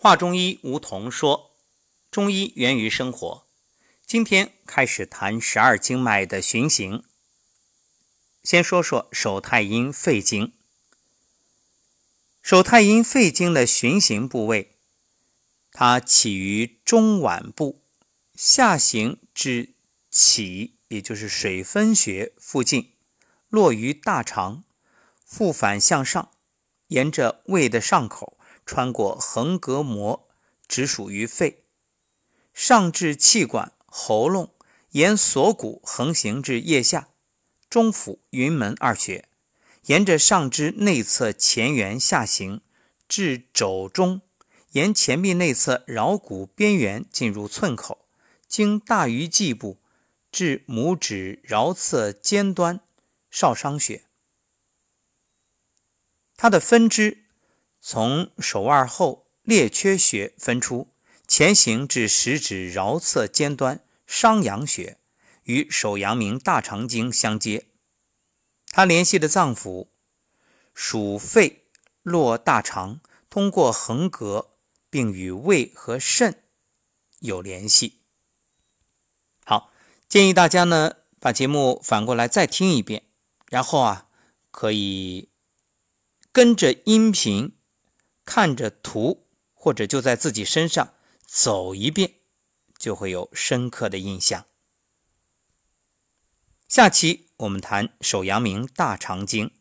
华中医吴桐说：“中医源于生活。今天开始谈十二经脉的循行。先说说手太阴肺经。手太阴肺经的循行部位，它起于中脘部，下行至脐，也就是水分穴附近，落于大肠，复返向上，沿着胃的上口。”穿过横膈膜，直属于肺，上至气管、喉咙，沿锁骨横行至腋下，中府、云门二穴，沿着上肢内侧前缘下行至肘中，沿前臂内侧桡骨边缘进入寸口，经大鱼际部至拇指桡侧尖端少商穴。它的分支。从手腕后列缺穴分出，前行至食指桡侧尖端商阳穴，与手阳明大肠经相接。它联系的脏腑属肺，络大肠，通过横膈，并与胃和肾有联系。好，建议大家呢把节目反过来再听一遍，然后啊可以跟着音频。看着图，或者就在自己身上走一遍，就会有深刻的印象。下期我们谈手阳明大肠经。